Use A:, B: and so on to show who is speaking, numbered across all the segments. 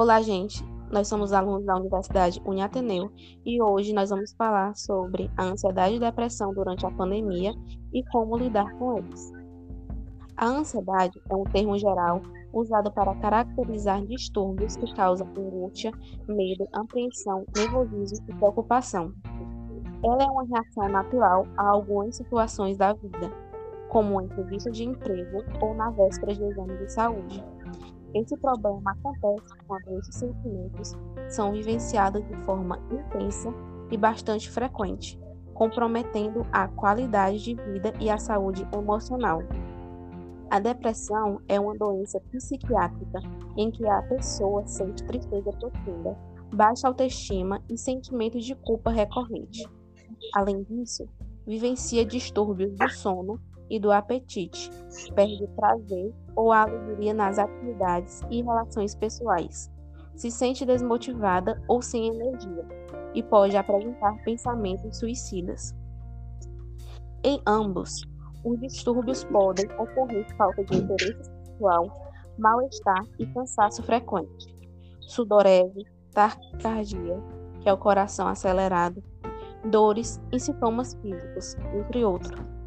A: Olá, gente. Nós somos alunos da Universidade Uniateneu e hoje nós vamos falar sobre a ansiedade e depressão durante a pandemia e como lidar com eles. A ansiedade é um termo geral usado para caracterizar distúrbios que causam angústia, medo, apreensão, nervosismo e preocupação. Ela é uma reação natural a algumas situações da vida, como uma entrevista de emprego ou na véspera de exame de saúde. Esse problema acontece quando esses sentimentos são vivenciados de forma intensa e bastante frequente, comprometendo a qualidade de vida e a saúde emocional. A depressão é uma doença psiquiátrica em que a pessoa sente tristeza profunda, baixa autoestima e sentimentos de culpa recorrente. Além disso, vivencia distúrbios do sono e do apetite, perde prazer ou a alegria nas atividades e relações pessoais, se sente desmotivada ou sem energia e pode apresentar pensamentos suicidas. Em ambos, os distúrbios podem ocorrer falta de interesse sexual, mal-estar e cansaço frequente, sudorese, taquicardia, que é o coração acelerado, dores e sintomas físicos, entre outros.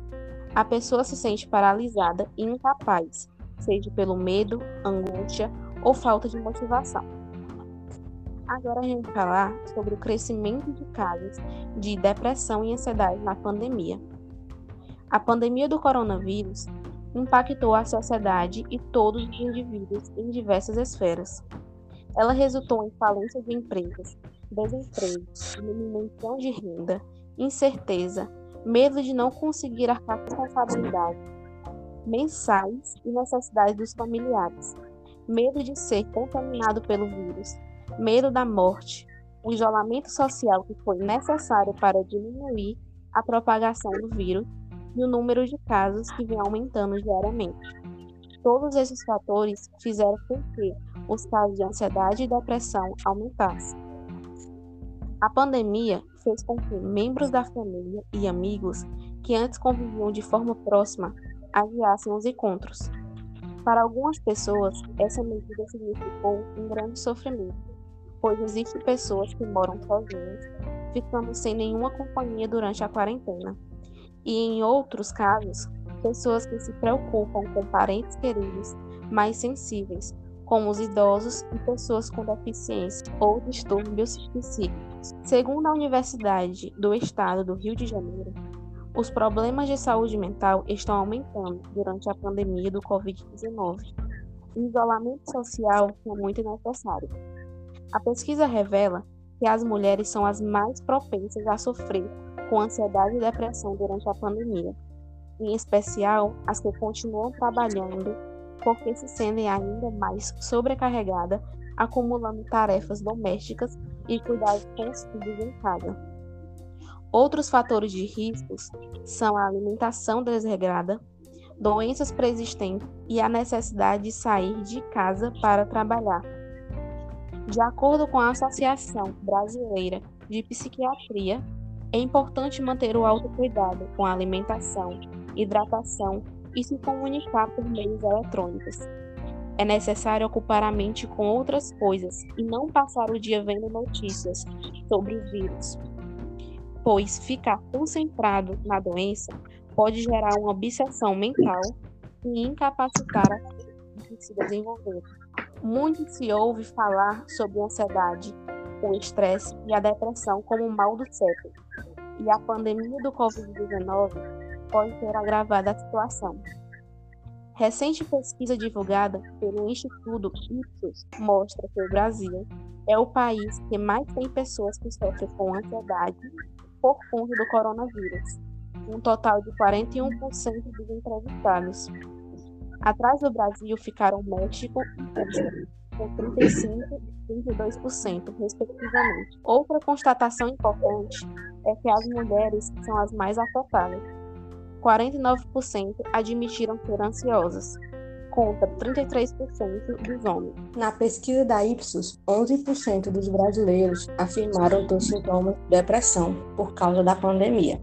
A: A pessoa se sente paralisada e incapaz, seja pelo medo, angústia ou falta de motivação. Agora a gente vai falar sobre o crescimento de casos de depressão e ansiedade na pandemia. A pandemia do coronavírus impactou a sociedade e todos os indivíduos em diversas esferas. Ela resultou em falência de empresas, desemprego, diminuição de renda, incerteza, medo de não conseguir arcar com responsabilidade mensais e necessidades dos familiares, medo de ser contaminado pelo vírus, medo da morte, o isolamento social que foi necessário para diminuir a propagação do vírus e o número de casos que vem aumentando diariamente. Todos esses fatores fizeram com que os casos de ansiedade e depressão aumentassem. A pandemia fez com que membros da família e amigos que antes conviviam de forma próxima adiassem os encontros. Para algumas pessoas, essa medida significou um grande sofrimento, pois existem pessoas que moram sozinhas, ficando sem nenhuma companhia durante a quarentena. E em outros casos, pessoas que se preocupam com parentes queridos mais sensíveis, como os idosos e pessoas com deficiência ou distúrbios psíquicos. Segundo a Universidade do Estado do Rio de Janeiro, os problemas de saúde mental estão aumentando durante a pandemia do Covid-19. O isolamento social é muito necessário. A pesquisa revela que as mulheres são as mais propensas a sofrer com ansiedade e depressão durante a pandemia, em especial as que continuam trabalhando porque se sentem ainda mais sobrecarregadas, acumulando tarefas domésticas e cuidados com os filhos em casa. Outros fatores de riscos são a alimentação desregrada, doenças preexistentes e a necessidade de sair de casa para trabalhar. De acordo com a Associação Brasileira de Psiquiatria, é importante manter o autocuidado com a alimentação, hidratação e se comunicar por meios eletrônicos. É necessário ocupar a mente com outras coisas e não passar o dia vendo notícias sobre o vírus, pois ficar concentrado na doença pode gerar uma obsessão mental e incapacitar a de se desenvolver. Muito se ouve falar sobre a ansiedade, o estresse e a depressão como mal do século, e a pandemia do Covid-19 pode ter agravado a situação. Recente pesquisa divulgada pelo Instituto Ipsos mostra que o Brasil é o país que mais tem pessoas que sofrem com ansiedade por conta do coronavírus, um total de 41% dos entrevistados. Atrás do Brasil ficaram México e Rússia, com 35% e 22%, respectivamente. Outra constatação importante é que as mulheres são as mais afetadas 49% admitiram ser ansiosas, contra 33% dos homens.
B: Na pesquisa da Ipsos, 11% dos brasileiros afirmaram ter sintomas de depressão por causa da pandemia.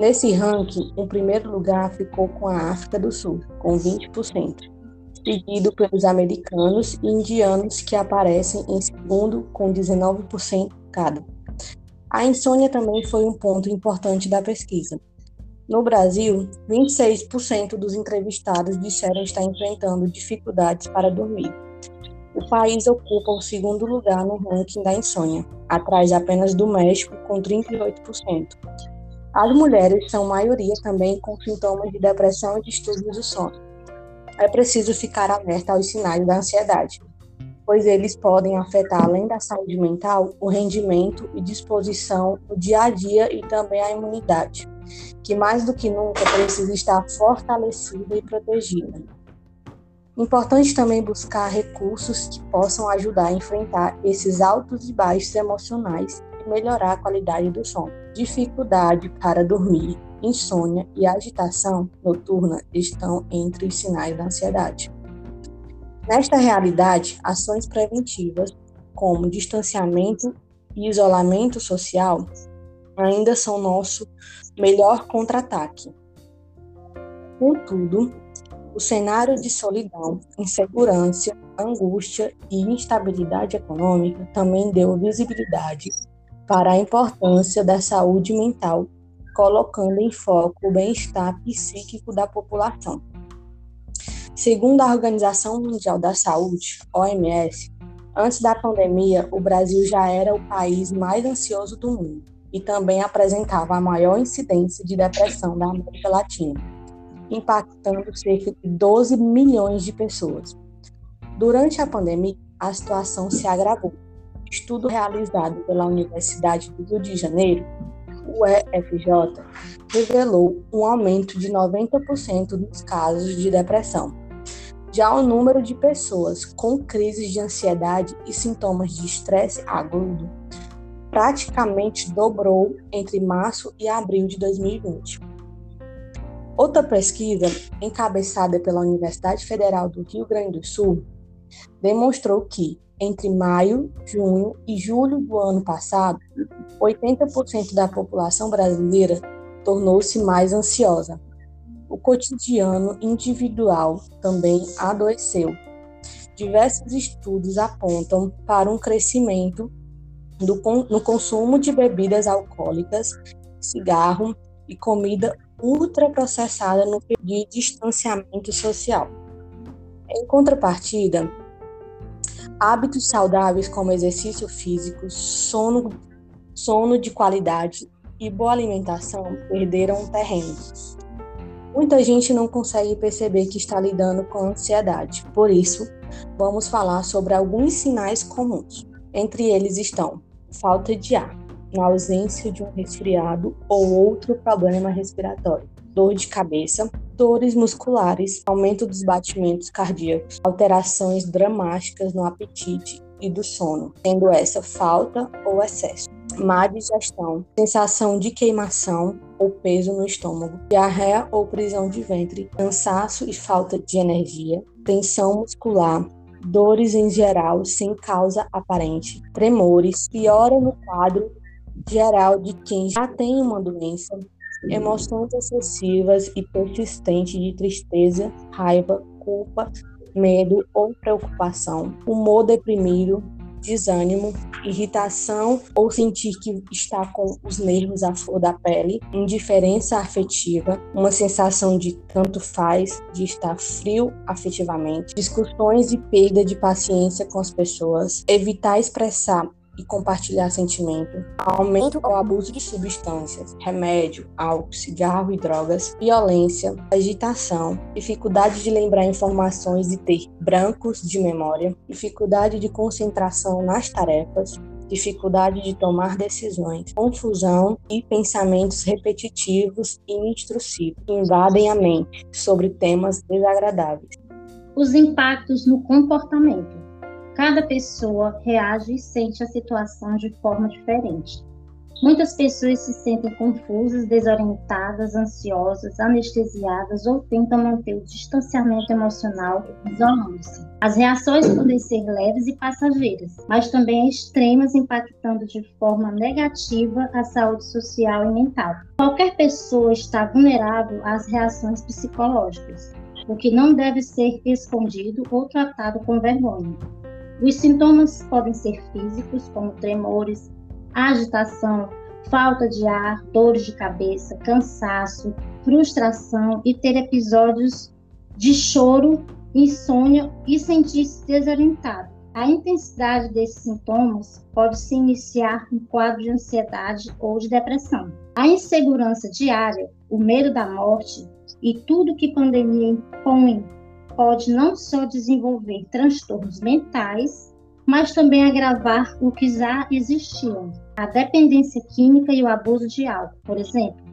B: Nesse ranking, o primeiro lugar ficou com a África do Sul, com 20%, seguido pelos americanos e indianos, que aparecem em segundo, com 19% cada. A insônia também foi um ponto importante da pesquisa. No Brasil, 26% dos entrevistados disseram estar enfrentando dificuldades para dormir. O país ocupa o segundo lugar no ranking da insônia, atrás apenas do México, com 38%. As mulheres são maioria também com sintomas de depressão e distúrbios do sono. É preciso ficar alerta aos sinais da ansiedade, pois eles podem afetar, além da saúde mental, o rendimento e disposição, o dia a dia e também a imunidade, que mais do que nunca precisa estar fortalecida e protegida. Importante também buscar recursos que possam ajudar a enfrentar esses altos e baixos emocionais e melhorar a qualidade do sono. Dificuldade para dormir, insônia e agitação noturna estão entre os sinais da ansiedade. Nesta realidade, ações preventivas, como distanciamento e isolamento social, ainda são nosso melhor contra-ataque. Contudo, o cenário de solidão, insegurança, angústia e instabilidade econômica também deu visibilidade para a importância da saúde mental, colocando em foco o bem-estar psíquico da população. Segundo a Organização Mundial da Saúde, OMS, antes da pandemia, o Brasil já era o país mais ansioso do mundo e também apresentava a maior incidência de depressão da América Latina, impactando cerca de 12 milhões de pessoas. Durante a pandemia, a situação se agravou. Estudo realizado pela Universidade do Rio de Janeiro, o revelou um aumento de 90% dos casos de depressão já o número de pessoas com crises de ansiedade e sintomas de estresse agudo praticamente dobrou entre março e abril de 2020. Outra pesquisa, encabeçada pela Universidade Federal do Rio Grande do Sul, demonstrou que, entre maio, junho e julho do ano passado, 80% da população brasileira tornou-se mais ansiosa, o cotidiano individual também adoeceu. Diversos estudos apontam para um crescimento do, no consumo de bebidas alcoólicas, cigarro e comida ultraprocessada no de distanciamento social. Em contrapartida, hábitos saudáveis como exercício físico, sono, sono de qualidade e boa alimentação perderam terreno. Muita gente não consegue perceber que está lidando com ansiedade. Por isso, vamos falar sobre alguns sinais comuns. Entre eles estão falta de ar, na ausência de um resfriado ou outro problema respiratório, dor de cabeça, dores musculares, aumento dos batimentos cardíacos, alterações dramáticas no apetite e do sono, sendo essa falta ou excesso má digestão, sensação de queimação ou peso no estômago, diarreia ou prisão de ventre, cansaço e falta de energia, tensão muscular, dores em geral sem causa aparente, tremores, piora no quadro geral de quem já tem uma doença, emoções excessivas e persistentes de tristeza, raiva, culpa, medo ou preocupação, humor deprimido, desânimo, irritação ou sentir que está com os nervos à flor da pele, indiferença afetiva, uma sensação de tanto faz, de estar frio afetivamente, discussões e perda de paciência com as pessoas, evitar expressar e compartilhar sentimento, aumento ou abuso de substâncias, remédio, álcool, cigarro e drogas, violência, agitação, dificuldade de lembrar informações e ter brancos de memória, dificuldade de concentração nas tarefas, dificuldade de tomar decisões, confusão e pensamentos repetitivos e intrusivos que invadem a mente sobre temas desagradáveis.
C: Os impactos no comportamento. Cada pessoa reage e sente a situação de forma diferente. Muitas pessoas se sentem confusas, desorientadas, ansiosas, anestesiadas ou tentam manter o distanciamento emocional isolando-se. As reações podem ser leves e passageiras, mas também extremas, impactando de forma negativa a saúde social e mental. Qualquer pessoa está vulnerável às reações psicológicas. o que não deve ser escondido ou tratado com vergonha. Os sintomas podem ser físicos, como tremores, agitação, falta de ar, dores de cabeça, cansaço, frustração e ter episódios de choro, insônia e sentir-se desorientado. A intensidade desses sintomas pode se iniciar em quadro de ansiedade ou de depressão. A insegurança diária, o medo da morte e tudo que pandemia impõe pode não só desenvolver transtornos mentais, mas também agravar o que já existiam. A dependência química e o abuso de álcool, por exemplo,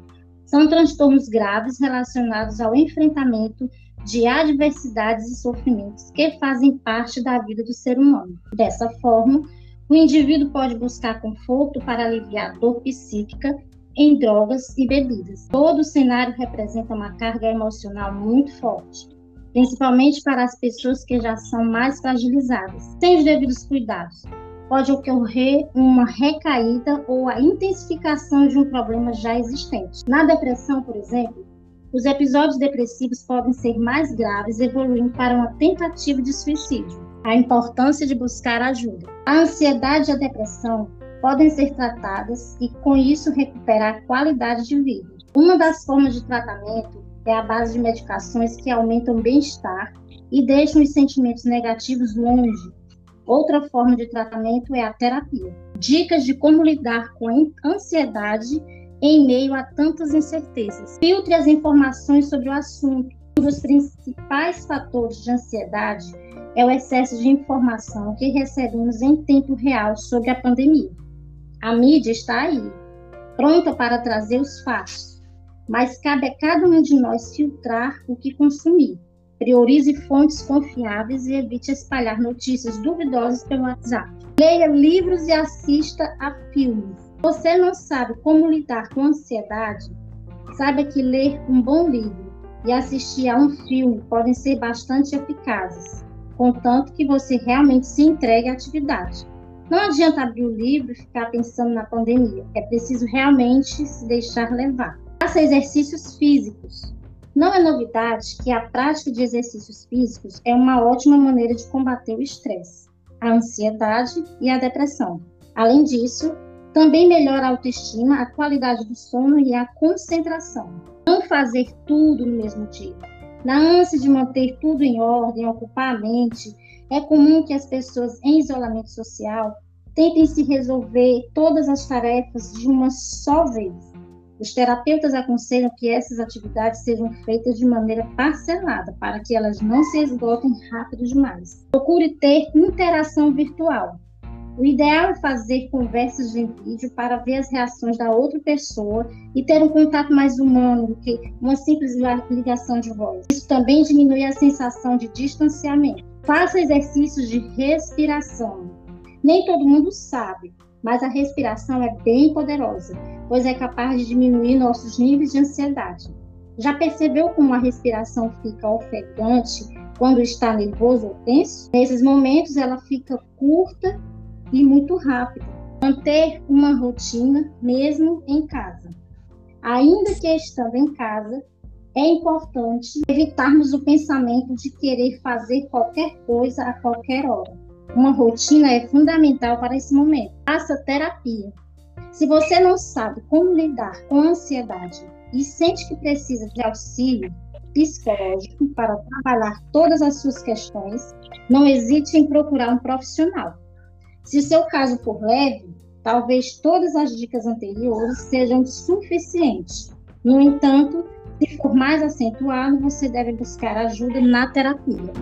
C: são transtornos graves relacionados ao enfrentamento de adversidades e sofrimentos que fazem parte da vida do ser humano. Dessa forma, o indivíduo pode buscar conforto para aliviar a dor psíquica em drogas e bebidas. Todo o cenário representa uma carga emocional muito forte, principalmente para as pessoas que já são mais fragilizadas. Sem os devidos cuidados, pode ocorrer uma recaída ou a intensificação de um problema já existente. Na depressão, por exemplo, os episódios depressivos podem ser mais graves, evoluindo para uma tentativa de suicídio. A importância de buscar ajuda. A ansiedade e a depressão podem ser tratadas e, com isso, recuperar a qualidade de vida. Uma das formas de tratamento é a base de medicações que aumentam o bem-estar e deixam os sentimentos negativos longe. Outra forma de tratamento é a terapia. Dicas de como lidar com a ansiedade em meio a tantas incertezas. Filtre as informações sobre o assunto. Um dos principais fatores de ansiedade é o excesso de informação que recebemos em tempo real sobre a pandemia. A mídia está aí, pronta para trazer os fatos, mas cabe a cada um de nós filtrar o que consumir. Priorize fontes confiáveis e evite espalhar notícias duvidosas pelo WhatsApp. Leia livros e assista a filmes. Você não sabe como lidar com ansiedade? Saiba que ler um bom livro e assistir a um filme podem ser bastante eficazes, contanto que você realmente se entregue à atividade. Não adianta abrir o livro e ficar pensando na pandemia. É preciso realmente se deixar levar. Faça exercícios físicos. Não é novidade que a prática de exercícios físicos é uma ótima maneira de combater o estresse, a ansiedade e a depressão. Além disso, também melhora a autoestima, a qualidade do sono e a concentração. Não fazer tudo no mesmo dia. Na ânsia de manter tudo em ordem, ocupar a mente, é comum que as pessoas em isolamento social tentem se resolver todas as tarefas de uma só vez. Os terapeutas aconselham que essas atividades sejam feitas de maneira parcelada, para que elas não se esgotem rápido demais. Procure ter interação virtual. O ideal é fazer conversas em vídeo para ver as reações da outra pessoa e ter um contato mais humano do que uma simples ligação de voz. Isso também diminui a sensação de distanciamento. Faça exercícios de respiração. Nem todo mundo sabe, mas a respiração é bem poderosa, pois é capaz de diminuir nossos níveis de ansiedade. Já percebeu como a respiração fica ofegante quando está nervoso ou tenso? Nesses momentos ela fica curta e muito rápida. Manter uma rotina mesmo em casa. Ainda que estando em casa, é importante evitarmos o pensamento de querer fazer qualquer coisa a qualquer hora. Uma rotina é fundamental para esse momento. Faça terapia. Se você não sabe como lidar com a ansiedade e sente que precisa de auxílio psicológico para trabalhar todas as suas questões, não hesite em procurar um profissional. Se o seu caso for leve, talvez todas as dicas anteriores sejam suficientes. No entanto, se for mais acentuado, você deve buscar ajuda na terapia.